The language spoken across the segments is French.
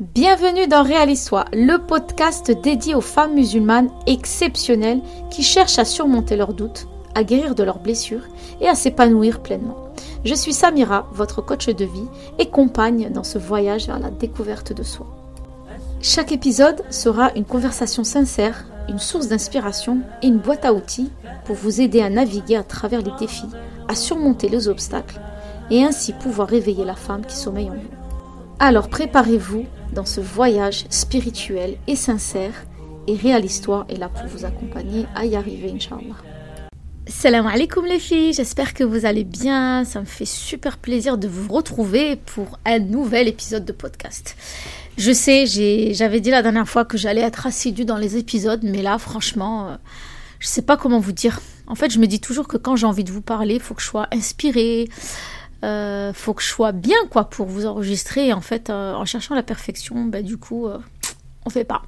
Bienvenue dans Réalisoi, le podcast dédié aux femmes musulmanes exceptionnelles qui cherchent à surmonter leurs doutes, à guérir de leurs blessures et à s'épanouir pleinement. Je suis Samira, votre coach de vie et compagne dans ce voyage vers la découverte de soi. Chaque épisode sera une conversation sincère, une source d'inspiration et une boîte à outils pour vous aider à naviguer à travers les défis, à surmonter les obstacles et ainsi pouvoir réveiller la femme qui sommeille en vous. Alors préparez-vous dans ce voyage spirituel et sincère et Réal Histoire est là pour vous accompagner à y arriver, Inch'Allah. Salam alaikum les filles, j'espère que vous allez bien. Ça me fait super plaisir de vous retrouver pour un nouvel épisode de podcast. Je sais, j'avais dit la dernière fois que j'allais être assidue dans les épisodes, mais là, franchement, euh, je sais pas comment vous dire. En fait, je me dis toujours que quand j'ai envie de vous parler, il faut que je sois inspirée, euh, faut que je sois bien quoi pour vous enregistrer. Et en fait, euh, en cherchant la perfection, bah, du coup, euh, on fait pas.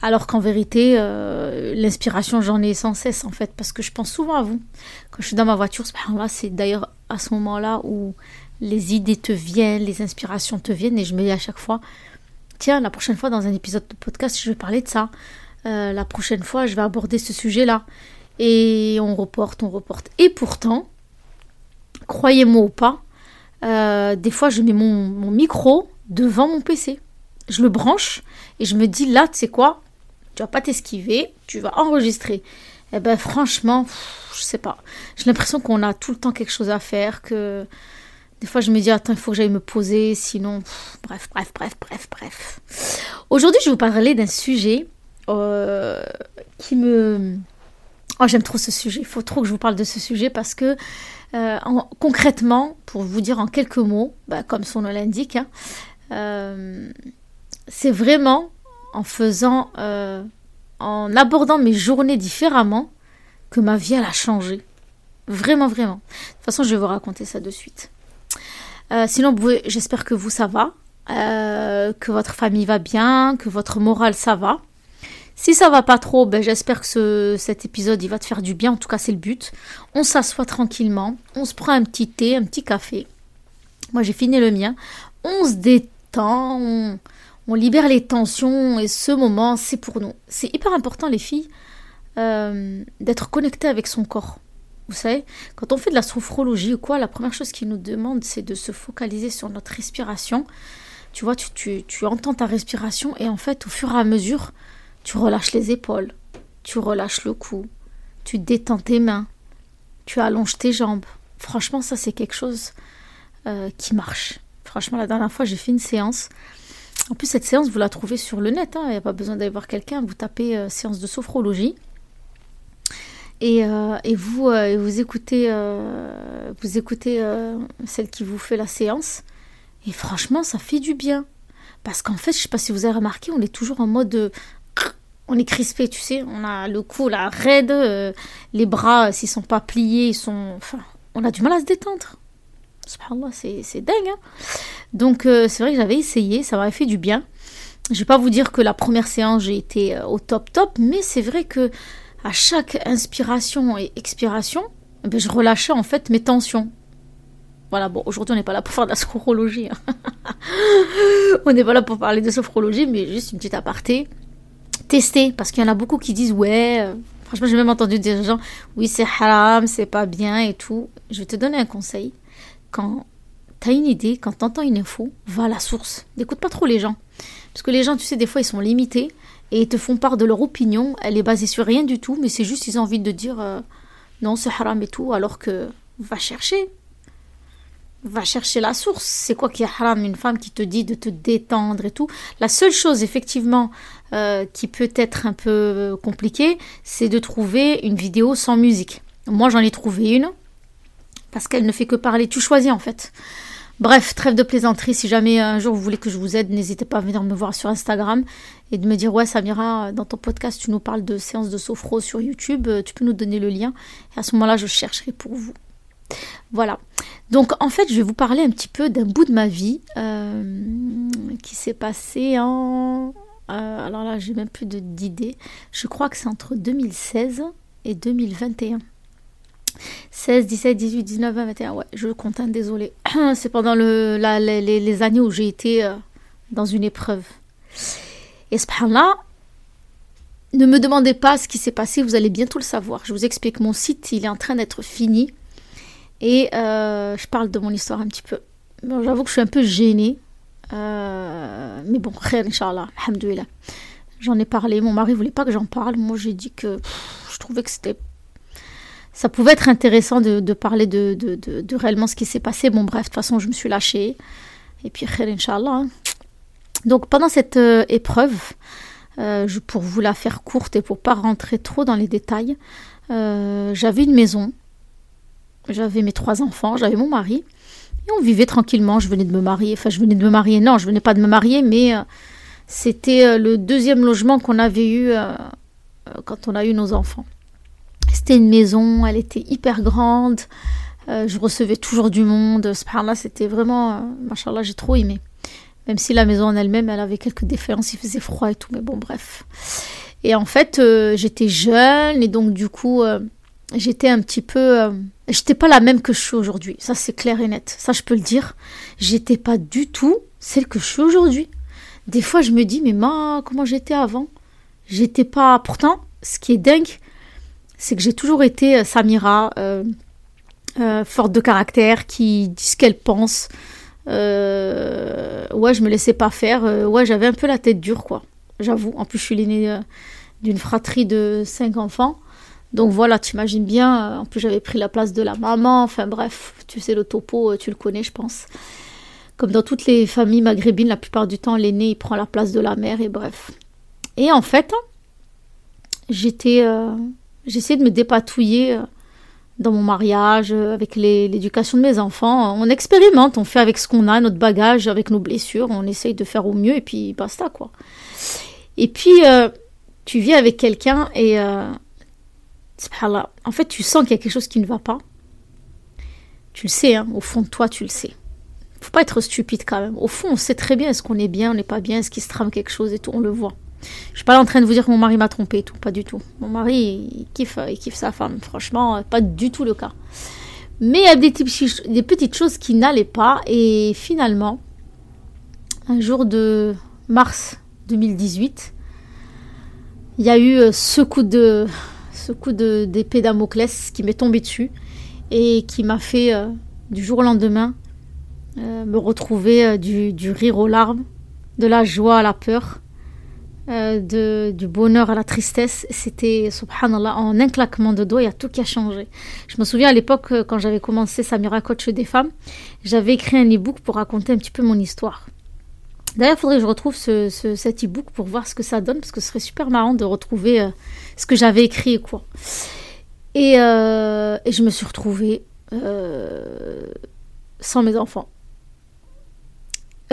Alors qu'en vérité, euh, l'inspiration, j'en ai sans cesse en fait, parce que je pense souvent à vous. Quand je suis dans ma voiture, c'est d'ailleurs à ce moment-là où les idées te viennent, les inspirations te viennent, et je me dis à chaque fois, tiens, la prochaine fois dans un épisode de podcast, je vais parler de ça. la prochaine fois, je vais aborder ce sujet-là. Et on reporte, on reporte. Et pourtant, croyez-moi ou pas, euh, des fois je mets mon, micro devant mon PC. Je le branche et je me dis là, tu sais quoi, tu vas pas t'esquiver, tu vas enregistrer. Eh ben franchement, je sais pas. J'ai l'impression qu'on a tout le temps quelque chose à faire, que des fois je me dis attends, il faut que j'aille me poser, sinon, bref, bref, bref, bref, bref. Aujourd'hui, je vais vous parler d'un sujet euh, qui me... Oh, j'aime trop ce sujet. Il faut trop que je vous parle de ce sujet parce que euh, concrètement, pour vous dire en quelques mots, bah, comme son nom l'indique, hein, euh, c'est vraiment en faisant, euh, en abordant mes journées différemment que ma vie elle a changé. Vraiment, vraiment. De toute façon, je vais vous raconter ça de suite. sinon, j'espère que vous ça va, que votre famille va bien, que votre morale ça va. Si ça va pas trop, ben j'espère que cet épisode il va te faire du bien. En tout cas, c'est le but. On s'assoit tranquillement, on se prend un petit thé, un petit café. Moi, j'ai fini le mien. On se détend, on, libère les tensions et ce moment, c'est pour nous. C'est hyper important, les filles, euh, d'être connecté avec son corps. Vous savez, quand on fait de la sophrologie ou quoi, la première chose qu'il nous demande, c'est de se focaliser sur notre respiration. Tu vois, tu, tu entends ta respiration et en fait, au fur et à mesure, tu relâches les épaules, tu relâches le cou, tu détends tes mains, tu allonges tes jambes. Franchement, ça c'est quelque chose euh, qui marche. Franchement, la dernière fois, j'ai fait une séance. En plus, cette séance, vous la trouvez sur le net. Hein. Il n'y a pas besoin d'aller voir quelqu'un. Vous tapez euh, séance de sophrologie. Et, euh, vous, écoutez, vous écoutez celle qui vous fait la séance. Et franchement, ça fait du bien. Parce qu'en fait, je ne sais pas si vous avez remarqué, on est toujours en mode on est crispé, tu sais, on a le cou là raide, euh, les bras s'ils sont pas pliés, ils sont, enfin, on a du mal à se détendre. Subhanallah, c'est, c'est dingue. Hein Donc euh, c'est vrai que j'avais essayé, ça m'avait fait du bien. Je vais pas vous dire que la première séance j'ai été euh, au top top, mais c'est vrai que à chaque inspiration et expiration, eh ben, je relâchais en fait mes tensions. Voilà, bon, aujourd'hui on n'est pas là pour faire de la sophrologie. Hein. on n'est pas là pour parler de sophrologie, mais juste une petite aparté tester, parce qu'il y en a beaucoup qui disent ouais, euh, franchement j'ai même entendu des gens, oui c'est haram, c'est pas bien et tout. Je vais te donner un conseil. Quand t'as une idée, quand t'entends une info, va à la source. N'écoute pas trop les gens. Parce que les gens, tu sais, des fois ils sont limités et ils te font part de leur opinion. Elle est basée sur rien du tout, mais c'est juste ils ont envie de dire euh, non c'est haram et tout, alors que va chercher. Va chercher la source. C'est quoi qui est haram? Une femme qui te dit de te détendre et tout. La seule chose, effectivement, euh, qui peut être un peu compliqué, c'est de trouver une vidéo sans musique. Moi, j'en ai trouvé une parce qu'elle ne fait que parler. Tu choisis en fait. Bref, trêve de plaisanterie. Si jamais un jour vous voulez que je vous aide, n'hésitez pas à venir me voir sur Instagram et de me dire Ouais, Samira, dans ton podcast, tu nous parles de séances de sophro sur YouTube. Euh, tu peux nous donner le lien. Et à ce moment-là, je chercherai pour vous. Voilà. Donc en fait, je vais vous parler un petit peu d'un bout de ma vie euh, qui s'est passé en euh, alors là, j'ai même plus d'idées. Je crois que c'est entre 2016 et 2021. 16, 17, 18, 19, 20, 21. Ouais, je compte, hein, désolé. C'est pendant le, les, années où j'ai été euh, dans une épreuve. Et subhanallah, ne me demandez pas ce qui s'est passé, vous allez bientôt le savoir. Je vous explique, mon site, il est en train d'être fini. Et euh, je parle de mon histoire un petit peu. J'avoue que je suis un peu gênée. Euh, mais bon, Inch'Allah, alhamdoulilah. J'en ai parlé, mon mari voulait pas que j'en parle. Moi, j'ai dit que je trouvais que c'était. Ça pouvait être intéressant de, parler de, de, de, réellement ce qui s'est passé. Bon, bref, de toute façon, je me suis lâchée. Et puis, khair, Inch'Allah. hein. Donc, pendant cette euh, épreuve, euh, pour vous la faire courte et pour pas rentrer trop dans les détails, j'avais une maison. J'avais mes trois enfants, j'avais mon mari. On vivait tranquillement. Je venais de me marier. Enfin, je venais de me marier. Non, je venais pas de me marier, mais euh, c'était euh, le deuxième logement qu'on avait eu euh, quand on a eu nos enfants. C'était une maison, elle était hyper grande. Je recevais toujours du monde. Subhanallah, c'était vraiment, machallah, j'ai trop aimé. Même si la maison en elle-même, elle avait quelques défaillances, il faisait froid et tout, mais bon, bref. Et en fait, j'étais jeune et donc du coup, j'étais un petit peu, euh, j'étais pas la même que je suis aujourd'hui. Ça, c'est clair et net. Ça, je peux le dire. J'étais pas du tout celle que je suis aujourd'hui. Des fois, je me dis, mais ma, comment j'étais avant? J'étais pas. Pourtant, ce qui est dingue, c'est que j'ai toujours été euh, Samira, euh, forte de caractère, qui dit ce qu'elle pense. Ouais, je me laissais pas faire. Ouais, j'avais un peu la tête dure, quoi. J'avoue. En plus, je suis l'aînée d'une fratrie de cinq enfants. Donc voilà, tu imagines bien. euh, en plus, j'avais pris la place de la maman. Enfin bref, tu sais, le topo, euh, tu le connais, je pense. Comme dans toutes les familles maghrébines, la plupart du temps, l'aîné, il prend la place de la mère, et bref. Et en fait, j'étais. euh, J'essayais de me dépatouiller dans mon mariage, avec l'éducation de mes enfants. On expérimente, on fait avec ce qu'on a, notre bagage, avec nos blessures, on essaye de faire au mieux et puis basta quoi. Et puis tu vis avec quelqu'un et en fait tu sens qu'il y a quelque chose qui ne va pas. Tu le sais, hein, au fond de toi tu le sais. Faut pas être stupide quand même. Au fond on sait très bien est-ce qu'on est bien, on n'est pas bien, est-ce qu'il se trame quelque chose et tout, on le voit. Je suis pas là en train de vous dire que mon mari m'a trompé et tout, pas du tout. Mon mari, il kiffe, il kiffe sa femme, franchement, euh, pas du tout le cas. Mais il y a des, petits- des petites choses qui n'allaient pas et finalement, un jour de mars 2018, il y a eu euh, ce coup de ce coup de d'épée Damoclès qui m'est tombé dessus et qui m'a fait euh, du jour au lendemain euh, me retrouver euh, du, du rire aux larmes, de la joie à la peur, de, du bonheur à la tristesse. C'était, subhanallah, en un claquement de doigts, il y a tout qui a changé. Je me souviens à l'époque, quand j'avais commencé Samira Coach des femmes, j'avais écrit un e-book pour raconter un petit peu mon histoire. D'ailleurs, il faudrait que je retrouve ce, ce- cet e-book pour voir ce que ça donne, parce que ce serait super marrant de retrouver euh, ce que j'avais écrit et quoi. Et, euh, je me suis retrouvée euh, sans mes enfants.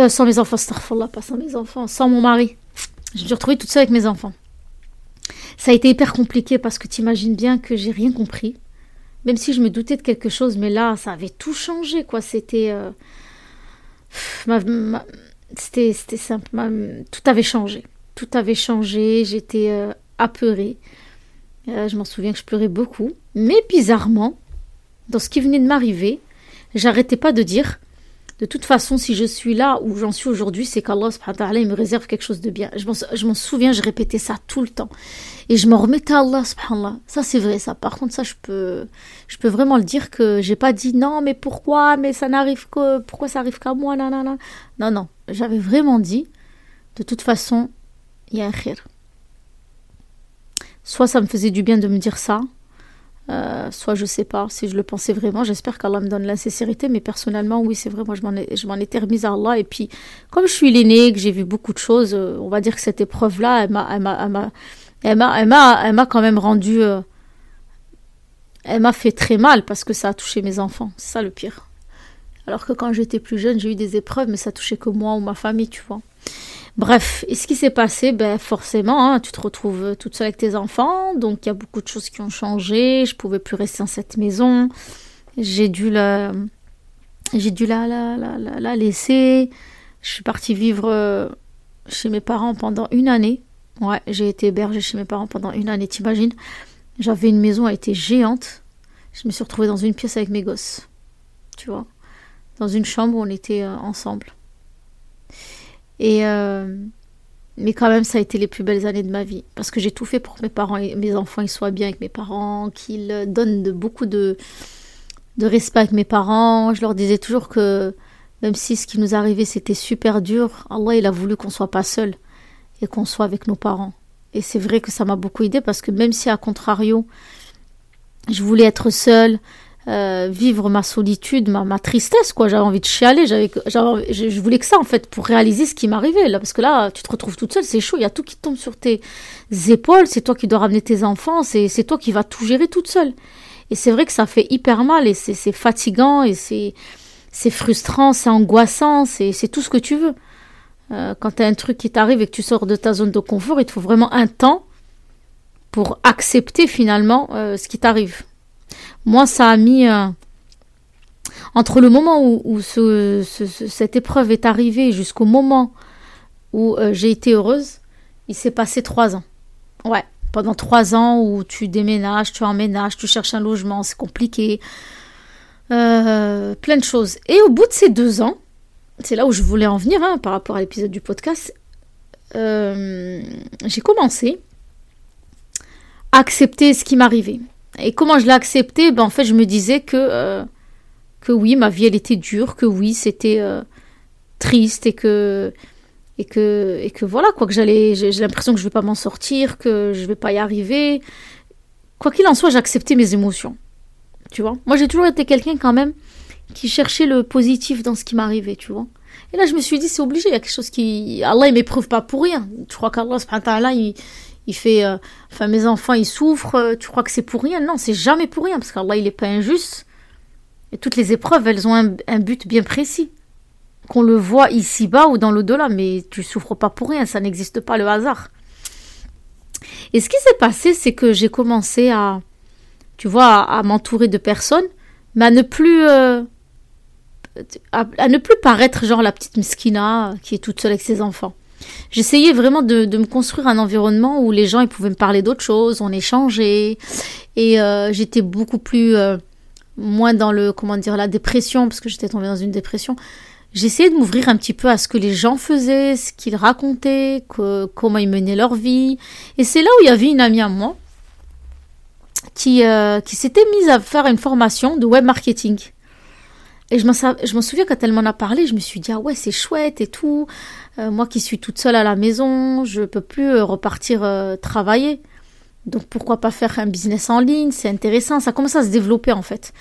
Sans mes enfants, astaghfirullah, pas sans mes enfants, sans mon mari. Je me suis retrouvée toute seule avec mes enfants. Ça a été hyper compliqué parce que tu imagines bien que j'ai rien compris. Même si je me doutais de quelque chose, mais là, ça avait tout changé, quoi. C'était. C'était c'était simple. Ma- Tout avait changé. Tout avait changé. J'étais euh, apeurée. Euh, je m'en souviens que je pleurais beaucoup. Mais bizarrement, dans ce qui venait de m'arriver, j'arrêtais pas de dire de toute façon, si je suis là où j'en suis aujourd'hui, c'est qu'Allah me réserve quelque chose de bien. Je m'en, souviens, je répétais ça tout le temps. Et je m'en remettais à Allah subhanallah. Ça, c'est vrai, ça. Par contre, ça, je peux, je peux vraiment le dire que j'ai pas dit non, mais pourquoi, mais ça n'arrive que, pourquoi ça arrive qu'à moi, non, non, non. J'avais vraiment dit, de toute façon, il y a un khir. Soit ça me faisait du bien de me dire ça, euh, soit je sais pas si je le pensais vraiment. J'espère qu'Allah me donne la mais personnellement, oui, c'est vrai. Moi, je m'en étais remise à Allah. Et puis, comme je suis l'aînée, que j'ai vu beaucoup de choses, euh, on va dire que cette épreuve-là, elle m'a quand même rendu. euh, elle m'a fait très mal parce que ça a touché mes enfants. C'est ça le pire. Alors que quand j'étais plus jeune, j'ai eu des épreuves, mais ça touchait que moi ou ma famille, tu vois. Bref, et ce qui s'est passé, ben forcément, hein, tu te retrouves toute seule avec tes enfants, donc il y a beaucoup de choses qui ont changé. Je pouvais plus rester dans cette maison. J'ai dû la, j'ai dû la, la, la, la, la laisser. Je suis partie vivre euh, chez mes parents pendant une année. Ouais, j'ai été hébergée chez mes parents pendant une année. T'imagines J'avais une maison, elle était géante. Je me suis retrouvée dans une pièce avec mes gosses. Tu vois Dans une chambre où on était euh, ensemble. Et euh, mais quand même, ça a été les plus belles années de ma vie parce que j'ai tout fait pour que mes parents, et mes enfants, soient bien avec mes parents, qu'ils donnent de, beaucoup de respect avec mes parents. Je leur disais toujours que même si ce qui nous arrivait c'était super dur, Allah il a voulu qu'on soit pas seul et qu'on soit avec nos parents. Et c'est vrai que ça m'a beaucoup aidé parce que même si à contrario, je voulais être seule, euh, vivre ma solitude, ma, ma tristesse, quoi. J'avais envie de chialer, j'avais, je, je, voulais que ça, en fait, pour réaliser ce qui m'arrivait, là. Parce que là, tu te retrouves toute seule, c'est chaud, il y a tout qui tombe sur tes épaules, c'est toi qui dois ramener tes enfants, c'est, c'est toi qui vas tout gérer toute seule. Et c'est vrai que ça fait hyper mal et c'est, c'est fatigant et c'est, c'est frustrant, c'est angoissant, c'est, c'est tout ce que tu veux. Euh, quand tu as un truc qui t'arrive et que tu sors de ta zone de confort, il te faut vraiment un temps pour accepter finalement euh, ce qui t'arrive. Moi, ça a mis euh, entre le moment où, cette épreuve est arrivée jusqu'au moment où euh, j'ai été heureuse, il s'est passé trois ans. Ouais, pendant trois ans où tu déménages, tu emménages, tu cherches un logement, c'est compliqué, euh, plein de choses. Et au bout de ces deux ans, c'est là où je voulais en venir hein, par rapport à l'épisode du podcast, j'ai commencé à accepter ce qui m'arrivait. Et comment je l'ai accepté? Ben, En fait, je me disais que, euh, que oui, ma vie, elle était dure, que oui, c'était euh, triste et que, et, que, et que voilà, quoi, que j'allais, j'ai, l'impression que je ne vais pas m'en sortir, que je ne vais pas y arriver. Quoi qu'il en soit, j'acceptais mes émotions. Tu vois? Moi, j'ai toujours été quelqu'un quand même qui cherchait le positif dans ce qui m'arrivait, tu vois? Et là, je me suis dit, c'est obligé, il y a quelque chose qui... Allah, il m'éprouve pas pour rien. Je crois qu'Allah, il, il fait, euh, enfin mes enfants ils souffrent, euh, tu crois que c'est pour rien? Non, c'est jamais pour rien parce qu'Allah il n'est pas injuste. Et toutes les épreuves, elles ont un, but bien précis. Qu'on le voit ici-bas ou dans l'au-delà, mais tu souffres pas pour rien, ça n'existe pas le hasard. Et ce qui s'est passé, c'est que j'ai commencé à, tu vois, à, m'entourer de personnes, mais à ne plus, euh, à, ne plus paraître genre la petite miskina qui est toute seule avec ses enfants. J'essayais vraiment de, me construire un environnement où les gens ils pouvaient me parler d'autres choses, on échangeait, et euh, j'étais beaucoup plus euh, moins dans le comment dire la dépression parce que j'étais tombée dans une dépression. J'essayais de m'ouvrir un petit peu à ce que les gens faisaient, ce qu'ils racontaient, comment ils menaient leur vie. Et c'est là où il y avait une amie à moi qui, euh, qui s'était mise à faire une formation de web marketing. Et je m'en souviens quand elle m'en a parlé, je me suis dit, ah ouais, c'est chouette et tout. Euh, moi qui suis toute seule à la maison, je peux plus euh, repartir euh, travailler. Donc pourquoi pas faire un business en ligne C'est intéressant, ça commence à se développer en fait.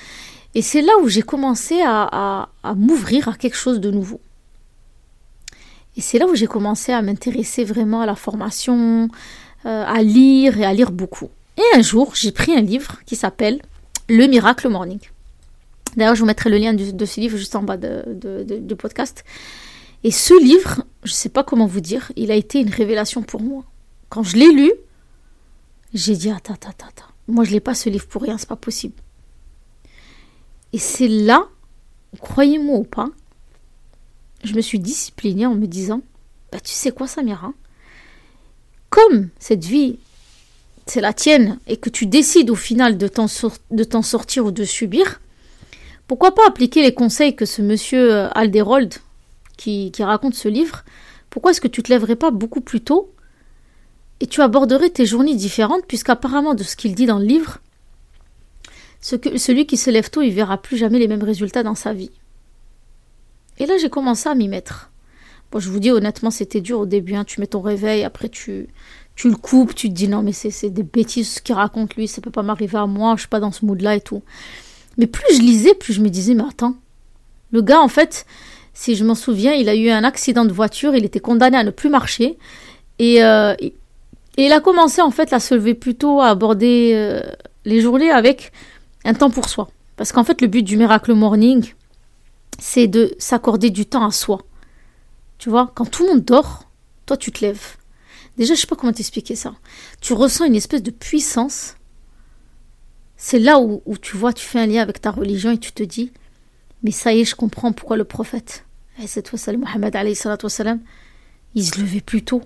Et c'est là où j'ai commencé à, à m'ouvrir à quelque chose de nouveau. Et c'est là où j'ai commencé à m'intéresser vraiment à la formation, à lire et à lire beaucoup. Et un jour, j'ai pris un livre qui s'appelle Le Miracle Morning. D'ailleurs, je vous mettrai le lien de, ce livre juste en bas du podcast. Et ce livre, je ne sais pas comment vous dire, il a été une révélation pour moi. Quand je l'ai lu, j'ai dit attends, attends, attends. Moi, je l'ai pas ce livre pour rien, c'est pas possible. Et c'est là, croyez-moi ou pas, je me suis disciplinée en me disant bah, tu sais quoi, Samira? Comme cette vie, c'est la tienne et que tu décides au final de t'en sortir ou de subir, pourquoi pas appliquer les conseils que ce monsieur euh, Alderold, qui, raconte ce livre, pourquoi est-ce que tu te lèverais pas beaucoup plus tôt et tu aborderais tes journées différentes, puisqu'apparemment de ce qu'il dit dans le livre, ce celui qui se lève tôt, il verra plus jamais les mêmes résultats dans sa vie. Et là, j'ai commencé à m'y mettre. Bon, je vous dis honnêtement, c'était dur au début. Hein. Tu mets ton réveil, après tu, le coupes, tu te dis non, mais c'est des bêtises qu'il raconte lui, ça peut pas m'arriver à moi, je suis pas dans ce mood-là et tout. Mais plus je lisais, plus je me disais, mais attends, le gars, en fait, si je m'en souviens, il a eu un accident de voiture, il était condamné à ne plus marcher. Et, euh, il a commencé, en fait, à se lever plus tôt, à aborder euh, les journées avec un temps pour soi. Parce qu'en fait, le but du Miracle Morning, c'est de s'accorder du temps à soi. Tu vois, quand tout le monde dort, toi, tu te lèves. Déjà, je sais pas comment t'expliquer ça. Tu ressens une espèce de puissance c'est là où, tu vois, tu fais un lien avec ta religion et tu te dis, mais ça y est, je comprends pourquoi le prophète, cette Mohammed il se levait plus tôt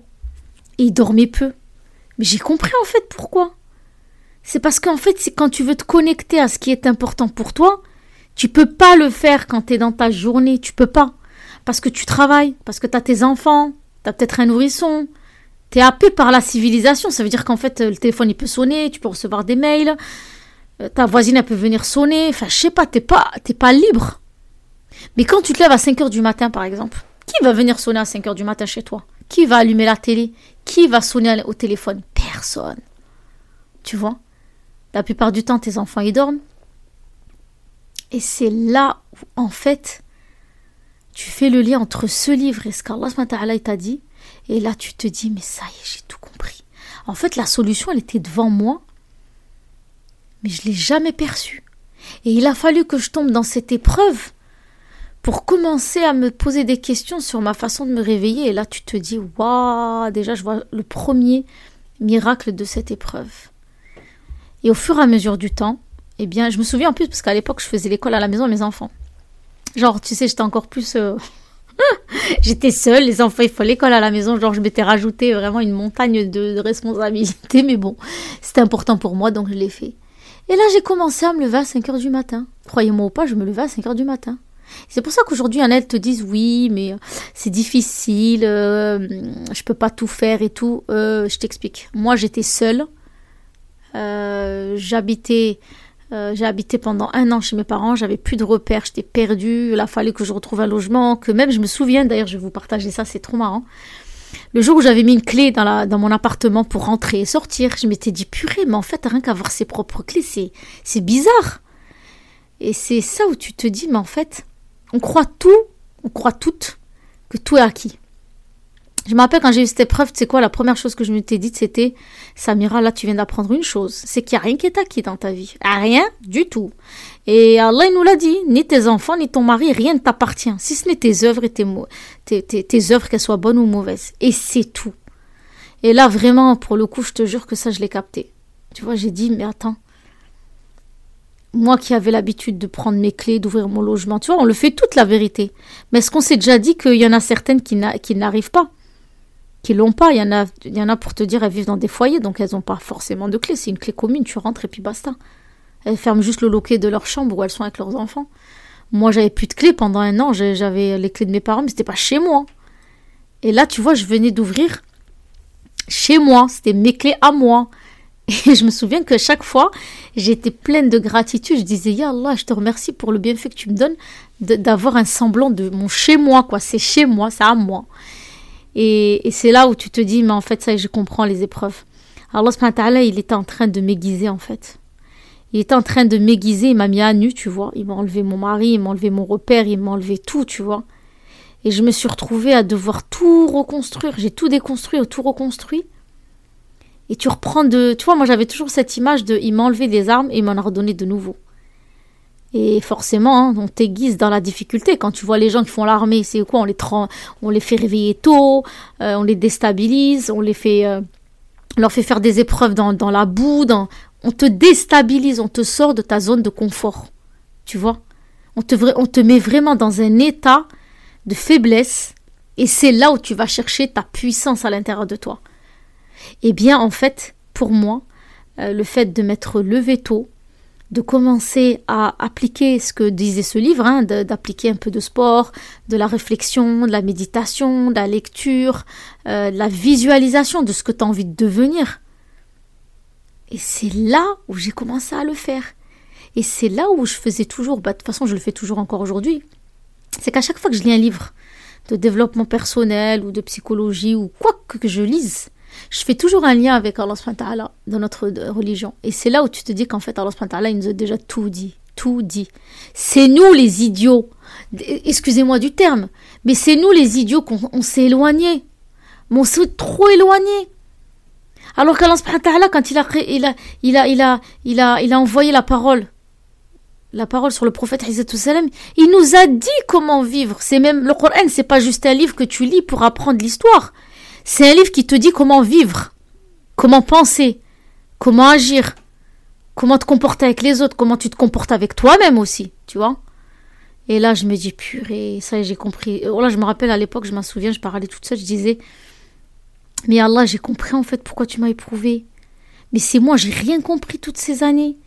et il dormait peu. Mais j'ai compris en fait pourquoi. C'est parce qu'en fait, quand tu veux te connecter à ce qui est important pour toi, tu peux pas le faire quand tu es dans ta journée, tu peux pas. parce que tu travailles, parce que tu as tes enfants, tu as peut-être un nourrisson, tu es happé par la civilisation. Ça veut dire qu'en fait, le téléphone, il peut sonner, tu peux recevoir des mails, euh, ta voisine, elle peut venir sonner. Enfin, je sais pas, t'es pas, pas libre. Mais quand tu te lèves à 5 heures du matin, par exemple, qui va venir sonner à 5 heures du matin chez toi? Qui va allumer la télé? Qui va sonner au téléphone? Personne. Tu vois? La plupart du temps, tes enfants, ils dorment. Et c'est là où, en fait, tu fais le lien entre ce livre et ce qu'Allah t'a dit. Et là, tu te dis, mais ça y est, j'ai tout compris. En fait, la solution, elle était devant moi, mais je ne l'ai jamais perçue. Et il a fallu que je tombe dans cette épreuve pour commencer à me poser des questions sur ma façon de me réveiller. Et là, tu te dis, waouh, déjà, je vois le premier miracle de cette épreuve. Et au fur et à mesure du temps, eh bien, je me souviens en plus, parce qu'à l'époque, je faisais l'école à la maison à mes enfants. Genre, tu sais, j'étais encore plus. Euh, j'étais seule, les enfants, il faut l'école à la maison. Genre, je m'étais rajouté vraiment une montagne de, de responsabilités, mais bon, c'était important pour moi, donc je l'ai fait. Et là, j'ai commencé à me lever à 5 heures du matin. Croyez-moi ou pas, je me levais à 5 heures du matin. C'est pour ça qu'aujourd'hui, en elles te disent oui, mais euh, c'est difficile, euh, je peux pas tout faire et tout. Euh, je t'explique. Moi, j'étais seule. j'habitais, j'ai pendant un an chez mes parents. J'avais plus de repères, j'étais perdue. Il a fallu que je retrouve un logement. Que même, je me souviens. D'ailleurs, je vais vous partager ça. C'est trop marrant. Le jour où j'avais mis une clé dans, la, dans mon appartement pour rentrer et sortir, je m'étais dit purée, mais en fait, rien qu'avoir ses propres clés, c'est, c'est bizarre. Et c'est ça où tu te dis, mais en fait, on croit tout, on croit toutes que tout est acquis. Je me rappelle quand j'ai eu cette épreuve, tu sais quoi, la première chose que je m'étais dite, c'était Samira, là, tu viens d'apprendre une chose, c'est qu'il n'y a rien qui est acquis dans ta vie. Rien du tout. Et Allah nous l'a dit, ni tes enfants, ni ton mari, rien ne t'appartient, si ce n'est tes œuvres et tes, tes œuvres, qu'elles soient bonnes ou mauvaises. Et c'est tout. Et là, vraiment, pour le coup, je te jure que ça, je l'ai capté. Tu vois, j'ai dit, mais attends, moi qui avais l'habitude de prendre mes clés, d'ouvrir mon logement, tu vois, on le fait toute la vérité. Mais est-ce qu'on s'est déjà dit qu'il y en a certaines qui n'arrivent pas? Qui l'ont pas? Il y, en a, il y en a pour te dire, elles vivent dans des foyers, donc elles n'ont pas forcément de clé. C'est une clé commune, tu rentres et puis basta. Elles ferment juste le loquet de leur chambre où elles sont avec leurs enfants. Moi, j'avais plus de clés pendant un an. J'avais les clés de mes parents, mais c'était pas chez moi. Et là, tu vois, je venais d'ouvrir chez moi. C'était mes clés à moi. Et je me souviens que chaque fois, j'étais pleine de gratitude. Je disais, Ya Allah, je te remercie pour le bienfait que tu me donnes d'avoir un semblant de mon chez moi, quoi. C'est chez moi, c'est à moi. Et, c'est là où tu te dis, mais en fait, ça, je comprends les épreuves. Allah, il était en train de m'aiguiser, en fait. Il était en train de m'aiguiser, il m'a mis à nu, tu vois. Il m'a enlevé mon mari, il m'a enlevé mon repère, il m'a enlevé tout, tu vois. Et je me suis retrouvée à devoir tout reconstruire. J'ai tout déconstruit, tout reconstruit. Et tu reprends de. Tu vois, moi j'avais toujours cette image de. Il m'a enlevé des armes et il m'en a redonné de nouveau. Et forcément, hein, on t'aiguise dans la difficulté. Quand tu vois les gens qui font l'armée, c'est quoi on les, on les fait réveiller tôt, euh, on les déstabilise, on les fait. Euh, on leur fait faire des épreuves dans, dans la boue, dans... on te déstabilise, on te sort de ta zone de confort. Tu vois? On te, met vraiment dans un état de faiblesse et c'est là où tu vas chercher ta puissance à l'intérieur de toi. Eh bien, en fait, pour moi, euh, le fait de mettre le veto, de commencer à appliquer ce que disait ce livre, hein, d'appliquer un peu de sport, de la réflexion, de la méditation, de la lecture, euh, de la visualisation de ce que tu as envie de devenir. Et c'est là où j'ai commencé à le faire. Et c'est là où je faisais toujours, bah, de toute façon je le fais toujours encore aujourd'hui, c'est qu'à chaque fois que je lis un livre de développement personnel ou de psychologie ou quoi que je lise, je fais toujours un lien avec Allah dans notre religion. Et c'est là où tu te dis qu'en fait, Allah il nous a déjà tout dit. Tout dit. C'est nous les idiots. Excusez-moi du terme. Mais c'est nous les idiots qu'on s'est éloignés. Mais on s'est trop éloignés. Alors qu'Allah quand il a, il a, il a, il a, il a, il a envoyé la parole, la parole sur le prophète il nous a dit comment vivre. C'est même le Coran, c'est pas juste un livre que tu lis pour apprendre l'histoire. C'est un livre qui te dit comment vivre, comment penser, comment agir, comment te comporter avec les autres, comment tu te comportes avec toi-même aussi, tu vois. Et là, je me dis, purée, ça j'ai compris. Oh là, je me rappelle à l'époque, je m'en souviens, je parlais toute seule, je disais, mais Allah, j'ai compris en fait pourquoi tu m'as éprouvé. Mais c'est moi, j'ai rien compris toutes ces années.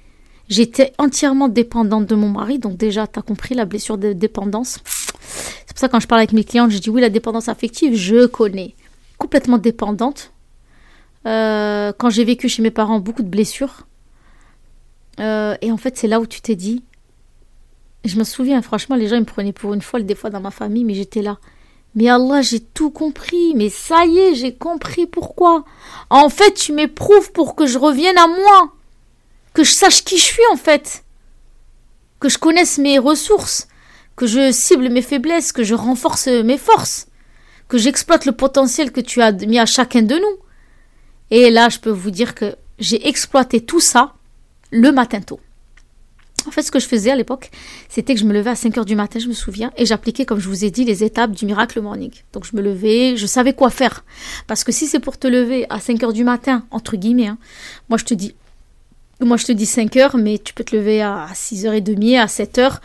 J'étais entièrement dépendante de mon mari, donc déjà, tu as compris la blessure de dépendance. C'est pour ça que quand je parle avec mes clientes, je dis oui, la dépendance affective, je connais. Complètement dépendante. Euh, quand j'ai vécu chez mes parents, beaucoup de blessures. Euh, et en fait, c'est là où tu t'es dit. Je me souviens, franchement, les gens me prenaient pour une folle des fois dans ma famille, mais j'étais là. Mais Allah, j'ai tout compris. Mais ça y est, j'ai compris pourquoi. En fait, tu m'éprouves pour que je revienne à moi. Que je sache qui je suis, en fait. Que je connaisse mes ressources que je cible mes faiblesses, que je renforce mes forces, que j'exploite le potentiel que tu as mis à chacun de nous. Et là, je peux vous dire que j'ai exploité tout ça le matin tôt. En fait, ce que je faisais à l'époque, c'était que je me levais à 5 heures du matin, je me souviens, et j'appliquais, comme je vous ai dit, les étapes du miracle morning. Donc, je me levais, je savais quoi faire. Parce que si c'est pour te lever à 5 heures du matin, entre guillemets, hein, moi je te dis, moi je te dis 5 heures, mais tu peux te lever à 6h30, à 7 heures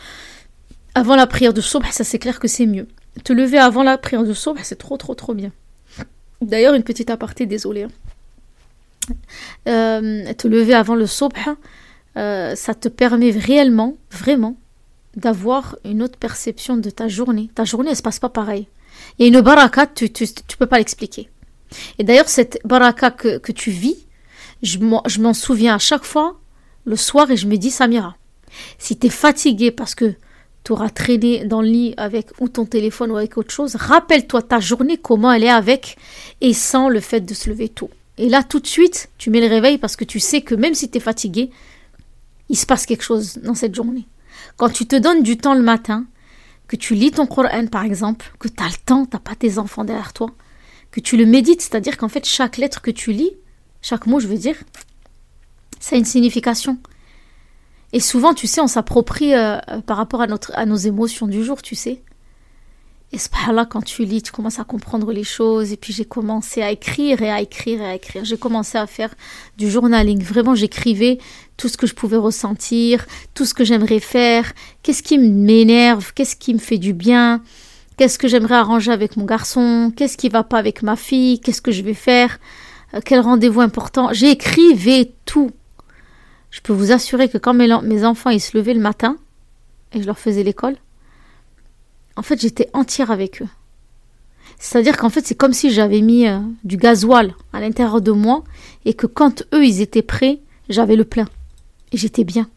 avant la prière de Sobh, ça c'est clair que c'est mieux. Te lever avant la prière de Sobh, c'est trop trop trop bien. D'ailleurs, une petite aparté, désolé. Hein. Euh, te lever avant le Sobh, euh, ça te permet réellement, vraiment, d'avoir une autre perception de ta journée. Ta journée, elle se passe pas pareil. Il y a une baraka, tu, tu, peux pas l'expliquer. Et d'ailleurs, cette baraka que, tu vis, je m'en souviens à chaque fois, le soir, et je me dis, Samira, si tu es fatigué parce que tu auras traîné dans le lit avec ou ton téléphone ou avec autre chose, rappelle-toi ta journée, comment elle est avec et sans le fait de se lever tôt. Et là, tout de suite, tu mets le réveil parce que tu sais que même si tu es fatigué, il se passe quelque chose dans cette journée. Quand tu te donnes du temps le matin, que tu lis ton Coran par exemple, que tu as le temps, tu pas tes enfants derrière toi, que tu le médites, c'est-à-dire qu'en fait chaque lettre que tu lis, chaque mot je veux dire, ça a une signification. Et souvent, tu sais, on s'approprie euh, par rapport à, notre, à nos émotions du jour, tu sais. Et là, quand tu lis, tu commences à comprendre les choses. Et puis j'ai commencé à écrire et à écrire et à écrire. J'ai commencé à faire du journaling. Vraiment, j'écrivais tout ce que je pouvais ressentir, tout ce que j'aimerais faire, qu'est-ce qui m'énerve, qu'est-ce qui me fait du bien, qu'est-ce que j'aimerais arranger avec mon garçon, qu'est-ce qui va pas avec ma fille, qu'est-ce que je vais faire, euh, quel rendez-vous important? J'écrivais tout. Je peux vous assurer que quand mes, enfants ils se levaient le matin et je leur faisais l'école, en fait j'étais entière avec eux. C'est-à-dire qu'en fait c'est comme si j'avais mis euh, du gasoil à l'intérieur de moi et que quand eux ils étaient prêts, j'avais le plein et j'étais bien.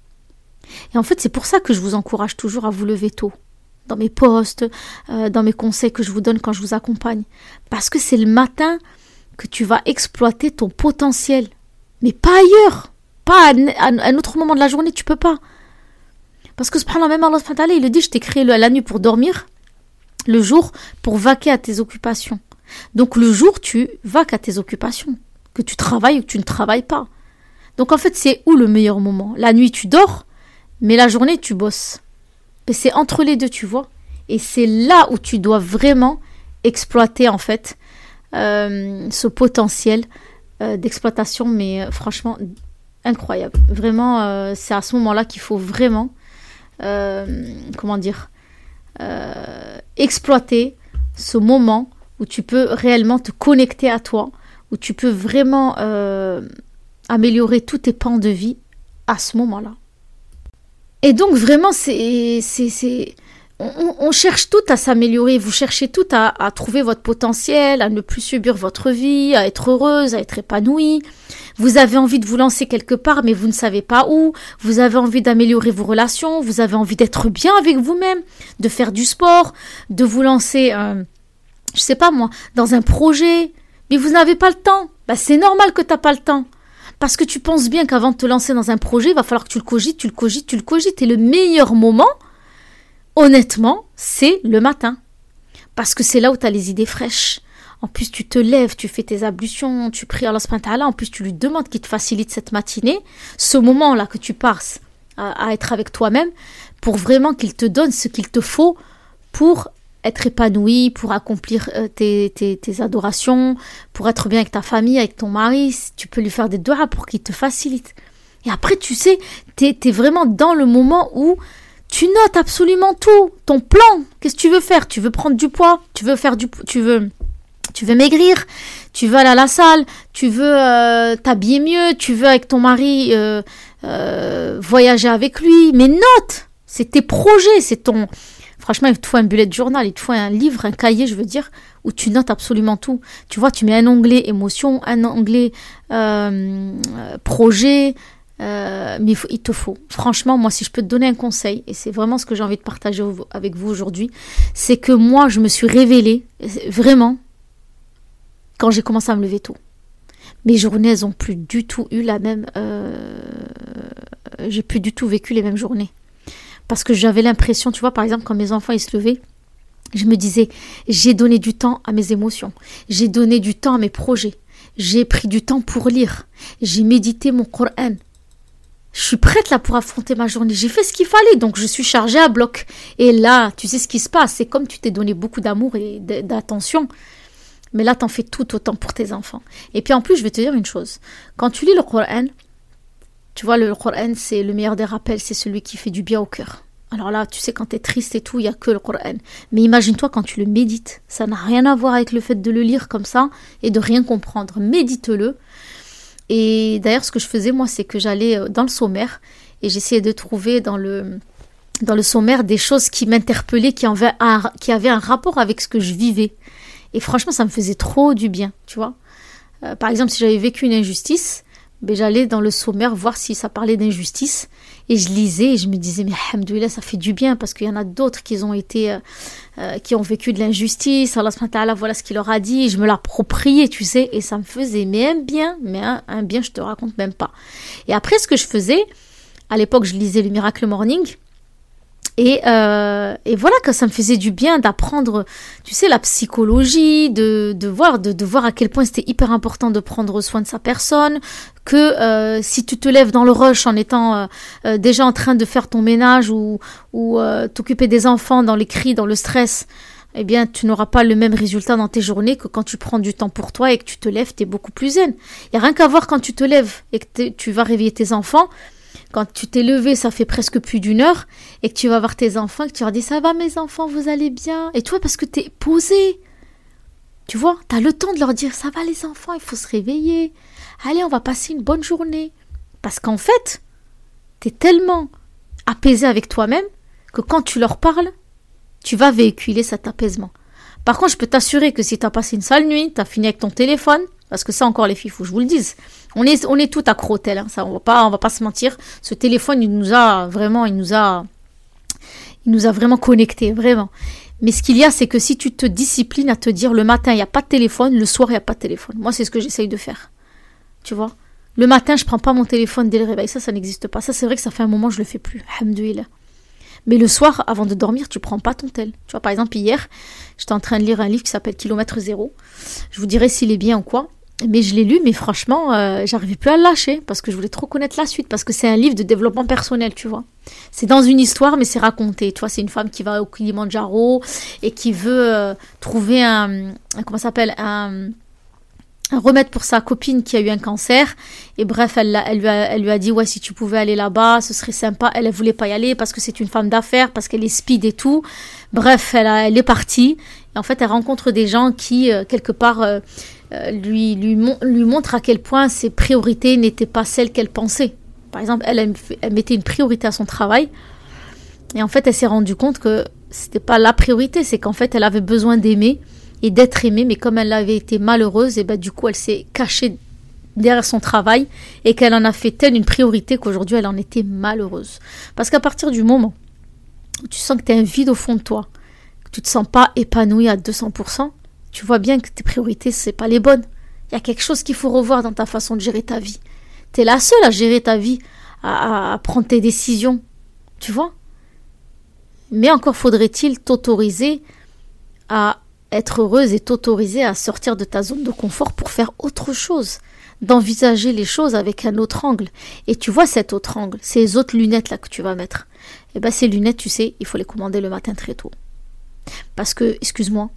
Et en fait c'est pour ça que je vous encourage toujours à vous lever tôt dans mes postes, euh, dans mes conseils que je vous donne quand je vous accompagne. Parce que c'est le matin que tu vas exploiter ton potentiel, mais pas ailleurs. Pas à, un autre moment de la journée, tu peux pas. Parce que subhanallah, même Allah il le dit, je t'ai créé la nuit pour dormir, le jour pour vaquer à tes occupations. Donc le jour, tu vaques à tes occupations. Que tu travailles ou que tu ne travailles pas. Donc en fait, c'est où le meilleur moment? La nuit, tu dors, mais la journée, tu bosses. Et c'est entre les deux, tu vois. Et c'est là où tu dois vraiment exploiter, en fait, euh, ce potentiel euh, d'exploitation, mais euh, franchement, incroyable. Vraiment, c'est à ce moment-là qu'il faut vraiment, comment dire, euh, exploiter ce moment où tu peux réellement te connecter à toi, où tu peux vraiment améliorer tous tes pans de vie à ce moment-là. Et donc vraiment, c'est, on, cherche tout à s'améliorer. Vous cherchez tout à, à, trouver votre potentiel, à ne plus subir votre vie, à être heureuse, à être épanouie. Vous avez envie de vous lancer quelque part, mais vous ne savez pas où. Vous avez envie d'améliorer vos relations. Vous avez envie d'être bien avec vous-même, de faire du sport, de vous lancer, euh, je sais pas moi, dans un projet. Mais vous n'avez pas le temps. Bah, c'est normal que tu n'as pas le temps. Parce que tu penses bien qu'avant de te lancer dans un projet, il va falloir que tu le cogites, tu le cogites, tu le cogites. Et le meilleur moment, honnêtement, c'est le matin. Parce que c'est là où tu as les idées fraîches. En plus, tu te lèves, tu fais tes ablutions, tu pries Allah. En plus, tu lui demandes qu'il te facilite cette matinée, ce moment-là que tu passes à, être avec toi-même, pour vraiment qu'il te donne ce qu'il te faut pour être épanoui, pour accomplir euh, tes, adorations, pour être bien avec ta famille, avec ton mari. Tu peux lui faire des doigts pour qu'il te facilite. Et après, tu sais, tu es, vraiment dans le moment où tu notes absolument tout, ton plan. Qu'est-ce que tu veux faire? Tu veux prendre du poids? Tu veux faire du, tu veux tu veux maigrir, tu veux aller à la salle, tu veux euh, t'habiller mieux, tu veux avec ton mari euh, euh, voyager avec lui, mais note, c'est tes projets, c'est ton... Franchement, il te faut un bullet journal, il te faut un livre, un cahier, je veux dire, où tu notes absolument tout. Tu vois, tu mets un onglet émotion, un onglet projet, euh, mais il, te faut. Franchement, moi, si je peux te donner un conseil, et c'est vraiment ce que j'ai envie de partager avec vous aujourd'hui, c'est que moi, je me suis révélée, vraiment, quand j'ai commencé à me lever tôt. Mes journées, elles ont plus du tout eu la même. Euh, j'ai plus du tout vécu les mêmes journées. Parce que j'avais l'impression, tu vois, par exemple, quand mes enfants ils se levaient, je me disais, j'ai donné du temps à mes émotions, j'ai donné du temps à mes projets, j'ai pris du temps pour lire, j'ai médité mon Coran, je suis prête là pour affronter ma journée. J'ai fait ce qu'il fallait, donc je suis chargée à bloc. Et là, tu sais ce qui se passe. C'est comme tu t'es donné beaucoup d'amour et d'attention. Mais là, t'en fais tout autant pour tes enfants. Et puis en plus, je vais te dire une chose. Quand tu lis le Coran, tu vois, le Coran, c'est le meilleur des rappels. C'est celui qui fait du bien au cœur. Alors là, tu sais, quand t'es triste et tout, il n'y a que le Coran. Mais imagine-toi quand tu le médites. Ça n'a rien à voir avec le fait de le lire comme ça et de rien comprendre. Médite-le. Et d'ailleurs, ce que je faisais, moi, c'est que j'allais euh, dans le sommaire et j'essayais de trouver dans le, dans le sommaire des choses qui m'interpellaient, qui, avaient un, qui avaient un rapport avec ce que je vivais. Et franchement, ça me faisait trop du bien, tu vois. Euh, par exemple, si j'avais vécu une injustice, ben, j'allais dans le sommaire voir si ça parlait d'injustice. Et je lisais et je me disais, mais alhamdoulilah, ça fait du bien parce qu'il y en a d'autres qui ont été, euh, euh, qui ont vécu de l'injustice. Allah voilà ce qu'il leur a dit. je me l'appropriais, tu sais. Et ça me faisait mais un bien, mais un, bien, je te raconte même pas. Et après, ce que je faisais, à l'époque, je lisais le Miracle Morning. Et, euh, et, voilà que ça me faisait du bien d'apprendre, tu sais, la psychologie, de, voir, de, voir à quel point c'était hyper important de prendre soin de sa personne, que euh, si tu te lèves dans le rush en étant euh, déjà en train de faire ton ménage ou, ou t'occuper des enfants dans les cris, dans le stress, eh bien, tu n'auras pas le même résultat dans tes journées que quand tu prends du temps pour toi et que tu te lèves, tu es beaucoup plus zen. Il n'y a rien qu'à voir quand tu te lèves et que tu vas réveiller tes enfants. Quand tu t'es levé, ça fait presque plus d'une heure, et que tu vas voir tes enfants, que tu leur dis Ça va, mes enfants, vous allez bien? Et toi, parce que tu es posé. Tu vois, tu as le temps de leur dire Ça va, les enfants, il faut se réveiller. Allez, on va passer une bonne journée. Parce qu'en fait, tu es tellement apaisé avec toi-même que quand tu leur parles, tu vas véhiculer cet apaisement. Par contre, je peux t'assurer que si tu as passé une sale nuit, tu as fini avec ton téléphone, parce que ça encore les filles, faut que je vous le dise. On est, on est tout accro tel, hein, ça on va pas, va pas se mentir. Ce téléphone, il nous a vraiment, il nous a, il nous a vraiment connectés, vraiment. Mais ce qu'il y a, c'est que si tu te disciplines à te dire le matin, il n'y a pas de téléphone, le soir, il n'y a pas de téléphone. Moi, c'est ce que j'essaye de faire. Tu vois? Le matin, je prends pas mon téléphone dès le réveil. Ça, ça n'existe pas. Ça, c'est vrai que ça fait un moment je le fais plus. Alhamdoulilah. Mais le soir, avant de dormir, tu prends pas ton tel. Tu vois, par exemple, hier, j'étais en train de lire un livre qui s'appelle Kilomètre Zéro. Je vous dirai s'il est bien ou quoi. Mais je l'ai lu, mais franchement, euh, j'arrivais plus à le lâcher parce que je voulais trop connaître la suite, parce que c'est un livre de développement personnel, tu vois. C'est dans une histoire, mais c'est raconté. Tu vois, c'est une femme qui va au Kilimanjaro et qui veut euh, trouver un, comment s'appelle un un remède pour sa copine qui a eu un cancer. Et bref, elle, elle, lui, a, elle lui a dit, ouais, si tu pouvais aller là-bas, ce serait sympa. Elle ne voulait pas y aller parce que c'est une femme d'affaires, parce qu'elle est speed et tout. Bref, elle, elle est partie. Et en fait, elle rencontre des gens qui, euh, quelque part, euh, euh, lui, montrent à quel point ses priorités n'étaient pas celles qu'elle pensait. Par exemple, elle, mettait une priorité à son travail. Et en fait, elle s'est rendue compte que c'était pas la priorité, c'est qu'en fait, elle avait besoin d'aimer et d'être aimée, mais comme elle avait été malheureuse, et ben du coup elle s'est cachée derrière son travail et qu'elle en a fait telle une priorité qu'aujourd'hui elle en était malheureuse. Parce qu'à partir du moment où tu sens que tu as un vide au fond de toi, tu te sens pas épanoui à 200%, tu vois bien que tes priorités c'est pas les bonnes. Il y a quelque chose qu'il faut revoir dans ta façon de gérer ta vie. Tu es la seule à gérer ta vie, à, prendre tes décisions, tu vois. Mais encore faudrait-il t'autoriser à être heureuse est autorisée à sortir de ta zone de confort pour faire autre chose, d'envisager les choses avec un autre angle. Et tu vois cet autre angle, ces autres lunettes là que tu vas mettre. Et eh ben ces lunettes, tu sais, il faut les commander le matin très tôt. Parce que, excuse-moi,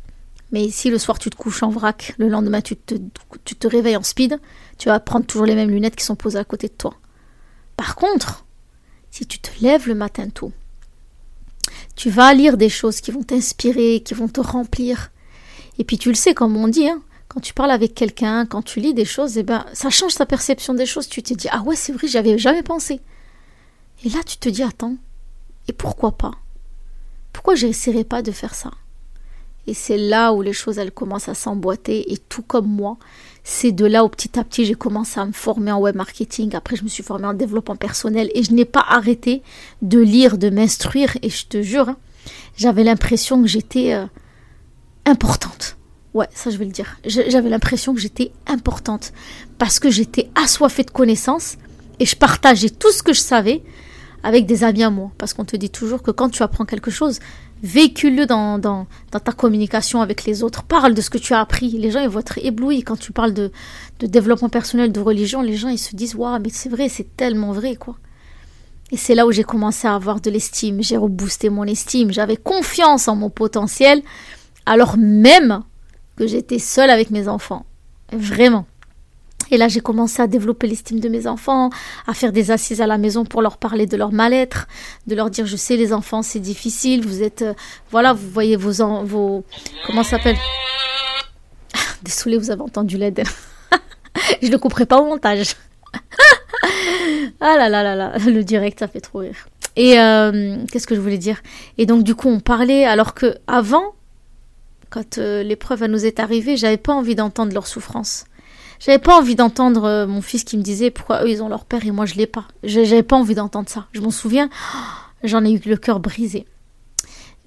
mais si le soir tu te couches en vrac, le lendemain tu te, réveilles en speed, tu vas prendre toujours les mêmes lunettes qui sont posées à côté de toi. Par contre, si tu te lèves le matin tôt, tu vas lire des choses qui vont t'inspirer, qui vont te remplir, et puis tu le sais, comme on dit, hein, quand tu parles avec quelqu'un, quand tu lis des choses, eh ben, ça change ta perception des choses. Tu te dis, ah ouais, c'est vrai, j'avais jamais pensé. Et là, tu te dis, attends, et pourquoi pas? Pourquoi j'essaierai pas de faire ça? Et c'est là où les choses elles commencent à s'emboîter et tout comme moi, c'est de là où petit à petit j'ai commencé à me former en web marketing. Après, je me suis formée en développement personnel et je n'ai pas arrêté de lire, de m'instruire. Et je te jure, hein, j'avais l'impression que j'étais euh, importante. Ouais, ça je vais le dire. J'avais l'impression que j'étais importante parce que j'étais assoiffée de connaissances et je partageais tout ce que je savais avec des amis à moi. Parce qu'on te dit toujours que quand tu apprends quelque chose, véhicule-le dans, ta communication avec les autres. Parle de ce que tu as appris. Les gens ils vont être éblouis. Quand tu parles de, de développement personnel, de religion, les gens ils se disent Waouh, mais c'est vrai, c'est tellement vrai, quoi. Et c'est là où j'ai commencé à avoir de l'estime. J'ai reboosté mon estime. J'avais confiance en mon potentiel, alors même que j'étais seule avec mes enfants. Vraiment. Et là, j'ai commencé à développer l'estime de mes enfants, à faire des assises à la maison pour leur parler de leur mal-être, de leur dire, je sais, les enfants, c'est difficile, vous êtes, euh, voilà, vous voyez vos, vos, comment s'appelle? Désolé, vous avez entendu l'aide. je ne couperai pas au montage. ah là là là là, le direct, ça fait trop rire. Et euh, qu'est-ce que je voulais dire? Et donc du coup, on parlait alors que avant, quand euh, l'épreuve nous est arrivée, j'avais pas envie d'entendre leur souffrance. J'avais pas envie d'entendre euh, mon fils qui me disait pourquoi eux ils ont leur père et moi je l'ai pas. J'avais pas envie d'entendre ça. Je m'en souviens, j'en ai eu le cœur brisé.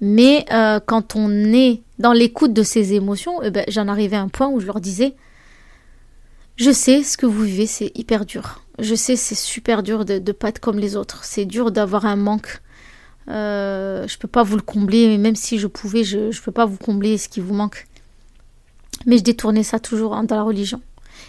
Mais euh, quand on est dans l'écoute de ces émotions, eh ben, j'en arrivais à un point où je leur disais Je sais ce que vous vivez, c'est hyper dur. Je sais, c'est super dur de ne pas être comme les autres. C'est dur d'avoir un manque. Euh, je peux pas vous le combler, même si je pouvais, je ne peux pas vous combler ce qui vous manque. Mais je détournais ça toujours dans la religion.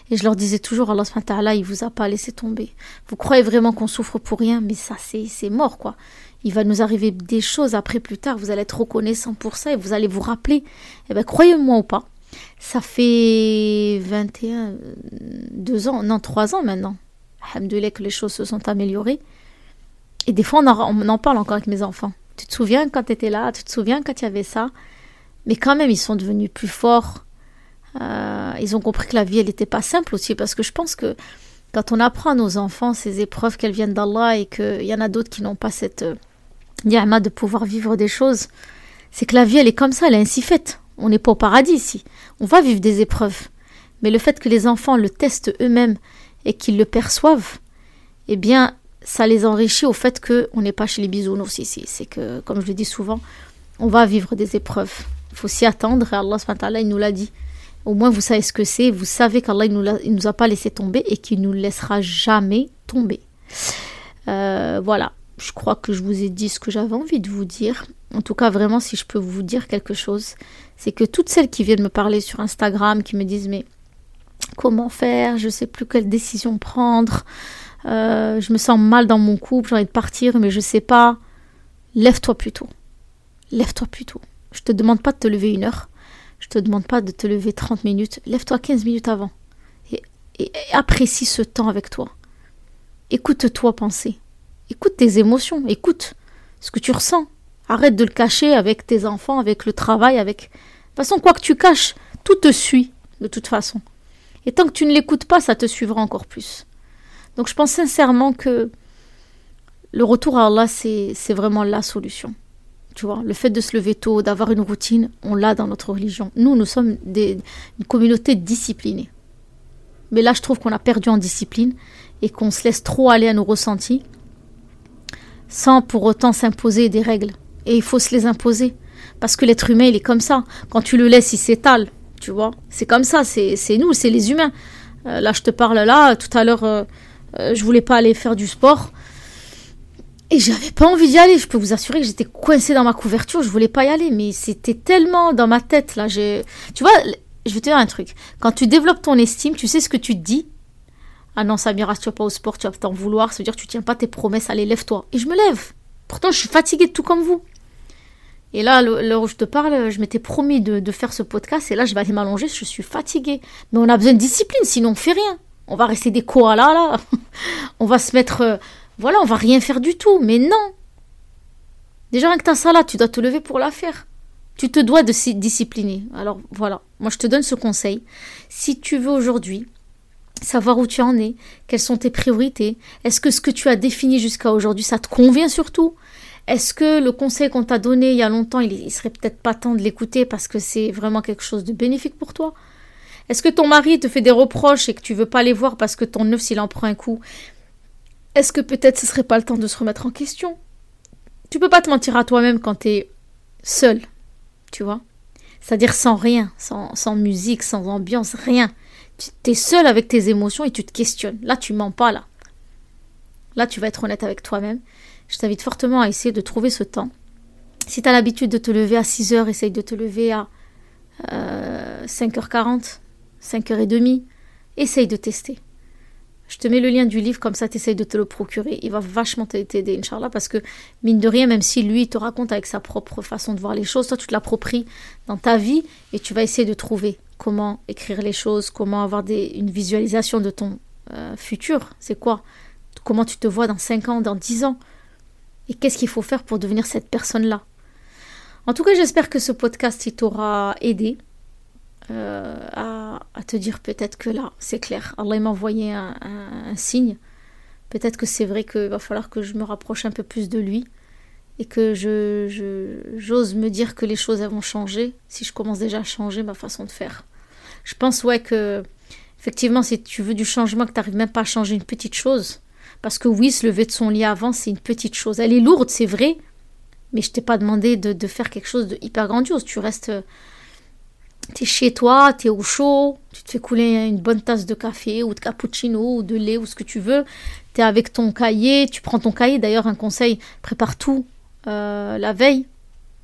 Et je leur disais toujours, Allah subhanahu il vous a pas laissé tomber. Vous croyez vraiment qu'on souffre pour rien, mais ça, c'est mort, quoi. Il va nous arriver des choses après, plus tard. Vous allez être reconnaissant pour ça et vous allez vous rappeler. Eh ben, croyez-moi ou pas, ça fait 21, 2 ans, non, 3 ans maintenant. Alhamdoulilah que les choses se sont améliorées. Et des fois, on en, on en parle encore avec mes enfants. Tu te souviens quand tu étais là? Tu te souviens quand il y avait ça? Mais quand même, ils sont devenus plus forts euh, ils ont compris que la vie, elle n'était pas simple aussi, parce que je pense que quand on apprend à nos enfants ces épreuves qu'elles viennent d'Allah et qu'il y en a d'autres qui n'ont pas cette euh, de pouvoir vivre des choses, c'est que la vie, elle est comme ça, elle est ainsi faite. On n'est pas au paradis ici. On va vivre des épreuves. Mais le fait que les enfants le testent eux-mêmes et qu'ils le perçoivent, eh bien, ça les enrichit au fait qu'on n'est pas chez les bisounours ici. C'est que, comme je le dis souvent, on va vivre des épreuves. Il faut s'y attendre et Allah il nous l'a dit. Au moins, vous savez ce que c'est. Vous savez qu'Allah ne nous, a pas laissé tomber et qu'il ne nous laissera jamais tomber. Euh, voilà. Je crois que je vous ai dit ce que j'avais envie de vous dire. En tout cas, vraiment, si je peux vous dire quelque chose, c'est que toutes celles qui viennent me parler sur Instagram, qui me disent mais comment faire, je ne sais plus quelle décision prendre, euh, je me sens mal dans mon couple, j'ai envie de partir, mais je ne sais pas. Lève-toi plutôt. Lève-toi plutôt. Je te demande pas de te lever une heure. Je te demande pas de te lever 30 minutes. Lève-toi 15 minutes avant. Et, apprécie ce temps avec toi. Écoute-toi penser. Écoute tes émotions. Écoute ce que tu ressens. Arrête de le cacher avec tes enfants, avec le travail, avec. De toute façon, quoi que tu caches, tout te suit, de toute façon. Et tant que tu ne l'écoutes pas, ça te suivra encore plus. Donc je pense sincèrement que le retour à Allah, c'est vraiment la solution le fait de se lever tôt, d'avoir une routine, on l'a dans notre religion. Nous, nous sommes des, une communauté disciplinée. Mais là, je trouve qu'on a perdu en discipline et qu'on se laisse trop aller à nos ressentis sans pour autant s'imposer des règles. Et il faut se les imposer. Parce que l'être humain, il est comme ça. Quand tu le laisses, il s'étale. Tu vois C'est comme ça. C'est nous, c'est les humains. Euh, là, je te parle là. Tout à l'heure, euh, euh, je voulais pas aller faire du sport. Et j'avais pas envie d'y aller. Je peux vous assurer que j'étais coincée dans ma couverture. Je voulais pas y aller. Mais c'était tellement dans ma tête, là. Tu vois, je vais te dire un truc. Quand tu développes ton estime, tu sais ce que tu te dis. Ah non, Samira, tu vas pas au sport, tu vas t'en vouloir. Veut dire tu tiens pas tes promesses. Allez, lève-toi. Et je me lève. Pourtant, je suis fatiguée tout comme vous. Et là, l'heure où je te parle, je m'étais promis de, de, faire ce podcast. Et là, je vais aller m'allonger. Je suis fatiguée. Mais on a besoin de discipline, sinon on fait rien. On va rester des koalas, là. on va se mettre euh, voilà, on va rien faire du tout. Mais non. Déjà, avec ta salade, tu dois te lever pour la faire. Tu te dois de s'y discipliner. Alors voilà, moi je te donne ce conseil. Si tu veux aujourd'hui savoir où tu en es, quelles sont tes priorités, est-ce que ce que tu as défini jusqu'à aujourd'hui, ça te convient surtout? Est-ce que le conseil qu'on t'a donné il y a longtemps, il, il serait peut-être pas temps de l'écouter parce que c'est vraiment quelque chose de bénéfique pour toi? Est-ce que ton mari te fait des reproches et que tu veux pas les voir parce que ton œuf s'il en prend un coup Est-ce que peut-être ce serait pas le temps de se remettre en question? Tu peux pas te mentir à toi-même quand tu es seul, tu vois? C'est-à-dire sans rien, sans, sans musique, sans ambiance, rien. Tu es seul avec tes émotions et tu te questionnes. Là, tu mens pas, là. Là, tu vas être honnête avec toi-même. Je t'invite fortement à essayer de trouver ce temps. Si tu as l'habitude de te lever à 6 h essaye de te lever à 5h40, 5h30. Essaye de tester. Je te mets le lien du livre, comme ça tu de te le procurer. Il va vachement t'aider, Inch'Allah, parce que, mine de rien, même si lui te raconte avec sa propre façon de voir les choses, toi tu te l'appropries dans ta vie et tu vas essayer de trouver comment écrire les choses, comment avoir une visualisation de ton euh, futur. C'est quoi? Comment tu te vois dans 5 ans, dans 10 ans? Et qu'est-ce qu'il faut faire pour devenir cette personne-là? En tout cas, j'espère que ce podcast t'aura aidé euh, à, te dire peut-être que là, c'est clair. Allah m'a envoyé un, signe. Peut-être que c'est vrai qu'il va falloir que je me rapproche un peu plus de lui et que je, j'ose me dire que les choses vont changer si je commence déjà à changer ma façon de faire. Je pense ouais que effectivement si tu veux du changement que tu n'arrives même pas à changer une petite chose, parce que oui, se lever de son lit avant, c'est une petite chose. Elle est lourde, c'est vrai, mais je t'ai pas demandé de, faire quelque chose de hyper grandiose. Tu restes, tu es chez toi, tu es au chaud, tu te fais couler une bonne tasse de café ou de cappuccino ou de lait ou ce que tu veux. Tu es avec ton cahier, tu prends ton cahier. D'ailleurs, un conseil, prépare tout euh, la veille.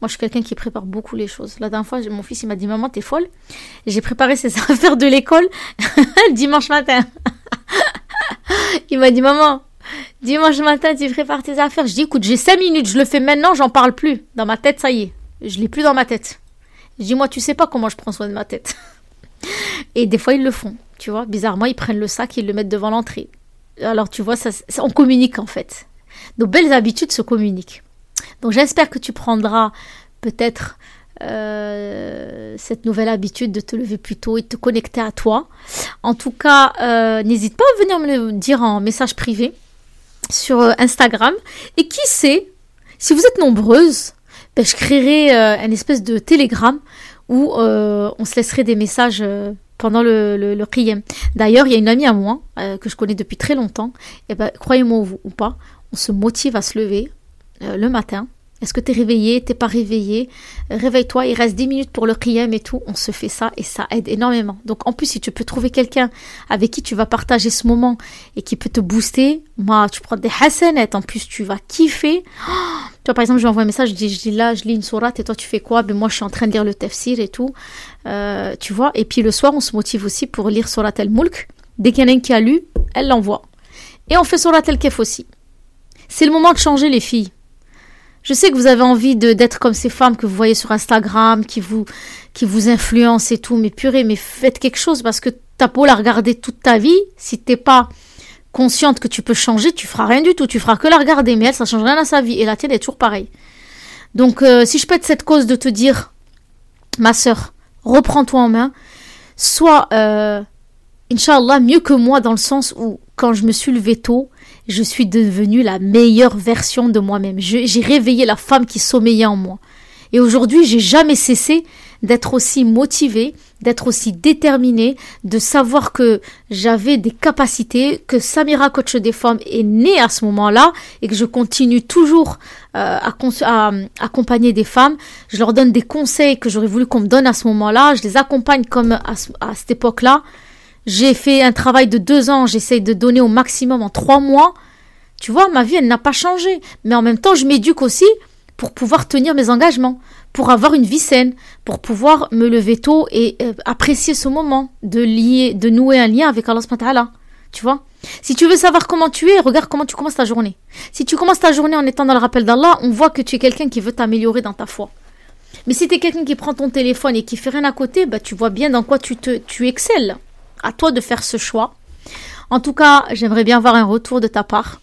Moi, je suis quelqu'un qui prépare beaucoup les choses. La dernière fois, mon fils, il m'a dit Maman, t'es folle. J'ai préparé ses affaires de l'école dimanche matin. il m'a dit Maman, dimanche matin, tu prépares tes affaires. Je dis Écoute, j'ai cinq minutes, je le fais maintenant, j'en parle plus. Dans ma tête, ça y est. Je l'ai plus dans ma tête. Dis Moi, tu sais pas comment je prends soin de ma tête. Et des fois, ils le font. Tu vois, bizarrement, ils prennent le sac, ils le mettent devant l'entrée. Alors, tu vois, ça, on communique en fait. Nos belles habitudes se communiquent. Donc, j'espère que tu prendras peut-être euh, cette nouvelle habitude de te lever plus tôt et de te connecter à toi. En tout cas, euh, n'hésite pas à venir me dire en message privé sur euh, Instagram. Et qui sait, si vous êtes nombreuses, ben, je créerai un espèce de télégramme où on se laisserait des messages pendant le, le, le D'ailleurs, il y a une amie à moi que je connais depuis très longtemps. Et ben, croyez-moi ou, pas, on se motive à se lever le matin est-ce que tu es réveillé, t'es pas réveillé? Réveille-toi, il reste 10 minutes pour le qiyam et tout. On se fait ça et ça aide énormément. Donc en plus, si tu peux trouver quelqu'un avec qui tu vas partager ce moment et qui peut te booster, moi, tu prends des hasanettes, en plus tu vas kiffer. Tu par exemple, je lui envoie un message, je dis, je dis là, je lis une sourate et toi tu fais quoi? Ben moi, je suis en train de lire le tafsir et tout. Euh, tu vois, et puis le soir, on se motive aussi pour lire surat el-mulk. Dès qu'il y en a une qui a lu, elle l'envoie. Et on fait surat el-kef aussi. C'est le moment de changer les filles. Je sais que vous avez envie d'être comme ces femmes que vous voyez sur Instagram, qui vous, qui vous influencent et tout, mais purée, mais faites quelque chose parce que t'as beau la regarder toute ta vie, si t'es pas consciente que tu peux changer, tu feras rien du tout, tu feras que la regarder, mais elle, ça change rien à sa vie, et la tienne est toujours pareille. Donc, euh, si je être cette cause de te dire, ma sœur, reprends-toi en main, sois, euh, Inch'Allah, mieux que moi dans le sens où, quand je me suis levée tôt, je suis devenue la meilleure version de moi-même. J'ai réveillé la femme qui sommeillait en moi. Et aujourd'hui, j'ai jamais cessé d'être aussi motivée, d'être aussi déterminée, de savoir que j'avais des capacités, que Samira Coach des femmes est née à ce moment-là et que je continue toujours euh, à, à, accompagner des femmes. Je leur donne des conseils que j'aurais voulu qu'on me donne à ce moment-là. Je les accompagne comme à, à cette époque-là. J'ai fait un travail de deux ans, j'essaye de donner au maximum en trois mois. Tu vois, ma vie, elle n'a pas changé. Mais en même temps, je m'éduque aussi pour pouvoir tenir mes engagements, pour avoir une vie saine, pour pouvoir me lever tôt et euh, apprécier ce moment de lier, de nouer un lien avec Allah Tu vois? Si tu veux savoir comment tu es, regarde comment tu commences ta journée. Si tu commences ta journée en étant dans le rappel d'Allah, on voit que tu es quelqu'un qui veut t'améliorer dans ta foi. Mais si tu es quelqu'un qui prend ton téléphone et qui fait rien à côté, bah, tu vois bien dans quoi tu, te, tu excelles à toi de faire ce choix. En tout cas, j'aimerais bien avoir un retour de ta part.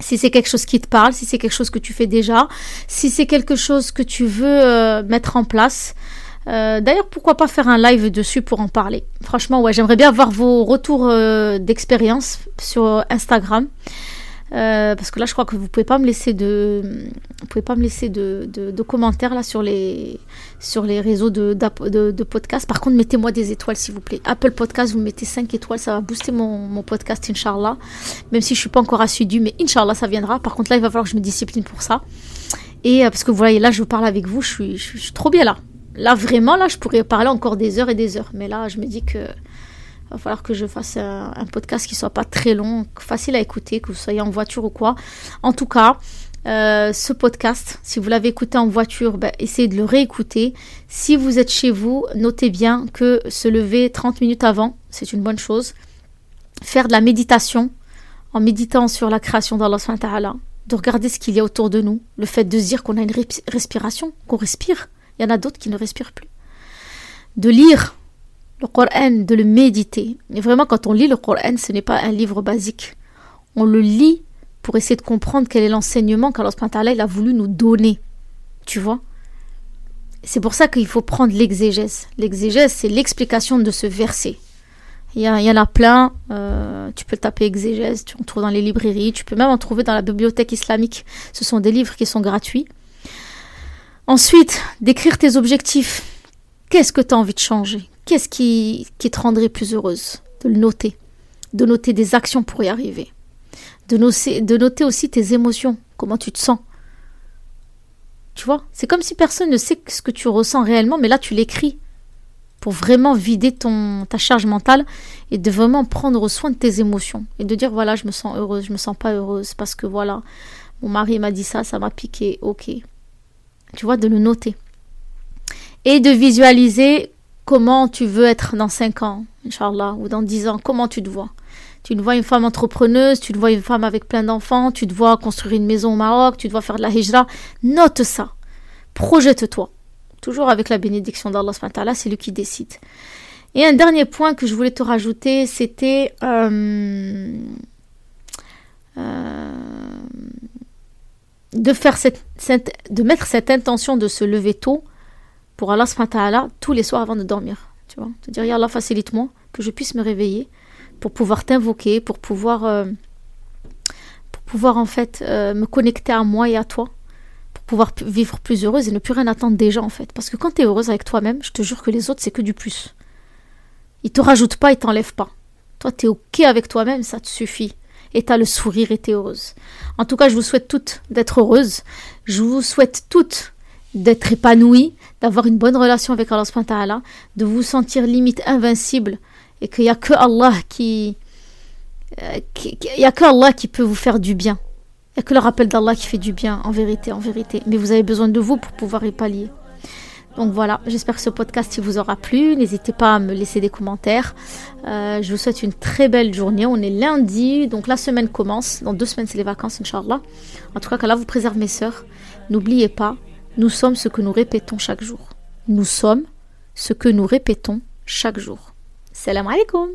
Si c'est quelque chose qui te parle, si c'est quelque chose que tu fais déjà, si c'est quelque chose que tu veux euh, mettre en place. Euh, d'ailleurs, pourquoi pas faire un live dessus pour en parler? Franchement, ouais, j'aimerais bien avoir vos retours euh, d'expérience sur Instagram. Euh, parce que là, je crois que vous pouvez pas me laisser de, vous pouvez pas me laisser de, commentaires là sur les, sur les réseaux de, de, de podcast. Par contre, mettez-moi des étoiles, s'il vous plaît. Apple Podcast, vous mettez 5 étoiles, ça va booster mon, podcast, Inch'Allah. Même si je suis pas encore assidue, mais Inch'Allah, ça viendra. Par contre, là, il va falloir que je me discipline pour ça. Et euh, parce que voyez, là, je parle avec vous, je suis, je suis trop bien là. Là, vraiment, là, je pourrais parler encore des heures et des heures. Mais là, je me dis que va falloir que je fasse un, podcast qui soit pas très long, facile à écouter, que vous soyez en voiture ou quoi. En tout cas, euh, ce podcast, si vous l'avez écouté en voiture, ben, essayez de le réécouter. Si vous êtes chez vous, notez bien que se lever 30 minutes avant, c'est une bonne chose. Faire de la méditation en méditant sur la création d'Allah de regarder ce qu'il y a autour de nous, le fait de dire qu'on a une respiration, qu'on respire. Il y en a d'autres qui ne respirent plus. De lire le Coran, de le méditer. Et vraiment, quand on lit le Coran, ce n'est pas un livre basique. On le lit pour essayer de comprendre quel est l'enseignement qu'Allah il a voulu nous donner. Tu vois? C'est pour ça qu'il faut prendre l'exégèse. L'exégèse, c'est l'explication de ce verset. Il y, en a plein. Euh, tu peux taper exégèse, tu en trouves dans les librairies, tu peux même en trouver dans la bibliothèque islamique. Ce sont des livres qui sont gratuits. Ensuite, d'écrire tes objectifs. Qu'est-ce que tu as envie de changer? Qu'est-ce qui, te rendrait plus heureuse De le noter. De noter des actions pour y arriver. De noter, aussi tes émotions, comment tu te sens? Tu vois C'est comme si personne ne sait ce que tu ressens réellement, mais là tu l'écris pour vraiment vider ton, ta charge mentale et de vraiment prendre soin de tes émotions et de dire voilà, je me sens heureuse, je me sens pas heureuse parce que voilà, mon mari m'a dit ça, ça m'a piqué, ok. Tu vois, de le noter. Et de visualiser comment tu veux être dans 5 ans, Inch'Allah, ou dans 10 ans, comment tu te vois? Tu te vois une femme entrepreneuse, tu te vois une femme avec plein d'enfants, tu te vois construire une maison au Maroc, tu te vois faire de la hijra. Note ça. Projette-toi. Toujours avec la bénédiction d'Allah, c'est lui qui décide. Et un dernier point que je voulais te rajouter, c'était euh, euh, de, faire cette, de mettre cette intention de se lever tôt pour Allah tous les soirs avant de dormir. Tu vois, te dire, Allah, facilite-moi que je puisse me réveiller pour pouvoir t'invoquer, pour pouvoir, euh, pour pouvoir en fait euh, me connecter à moi et à toi, pour pouvoir vivre plus heureuse et ne plus rien attendre gens en fait. Parce que quand tu es heureuse avec toi-même, je te jure que les autres, c'est que du plus. Ils te rajoutent pas, ils t'enlèvent pas. Toi, tu es OK avec toi-même, ça te suffit. Et tu as le sourire et tu es heureuse. En tout cas, je vous souhaite toutes d'être heureuses. Je vous souhaite toutes d'être épanouies, d'avoir une bonne relation avec Allah de vous sentir limite invincible et qu'il n'y a que Allah qui, euh, a que Allah qui peut vous faire du bien. Il n'y a que le rappel d'Allah qui fait du bien, en vérité, en vérité. Mais vous avez besoin de vous pour pouvoir y pallier. Donc voilà, j'espère que ce podcast vous aura plu. N'hésitez pas à me laisser des commentaires. Euh, je vous souhaite une très belle journée. On est lundi, donc la semaine commence. Dans deux semaines, c'est les vacances, Inch'Allah. En tout cas, qu'Allah vous préserve mes sœurs. N'oubliez pas, nous sommes ce que nous répétons chaque jour. Nous sommes ce que nous répétons chaque jour. Salam alaikum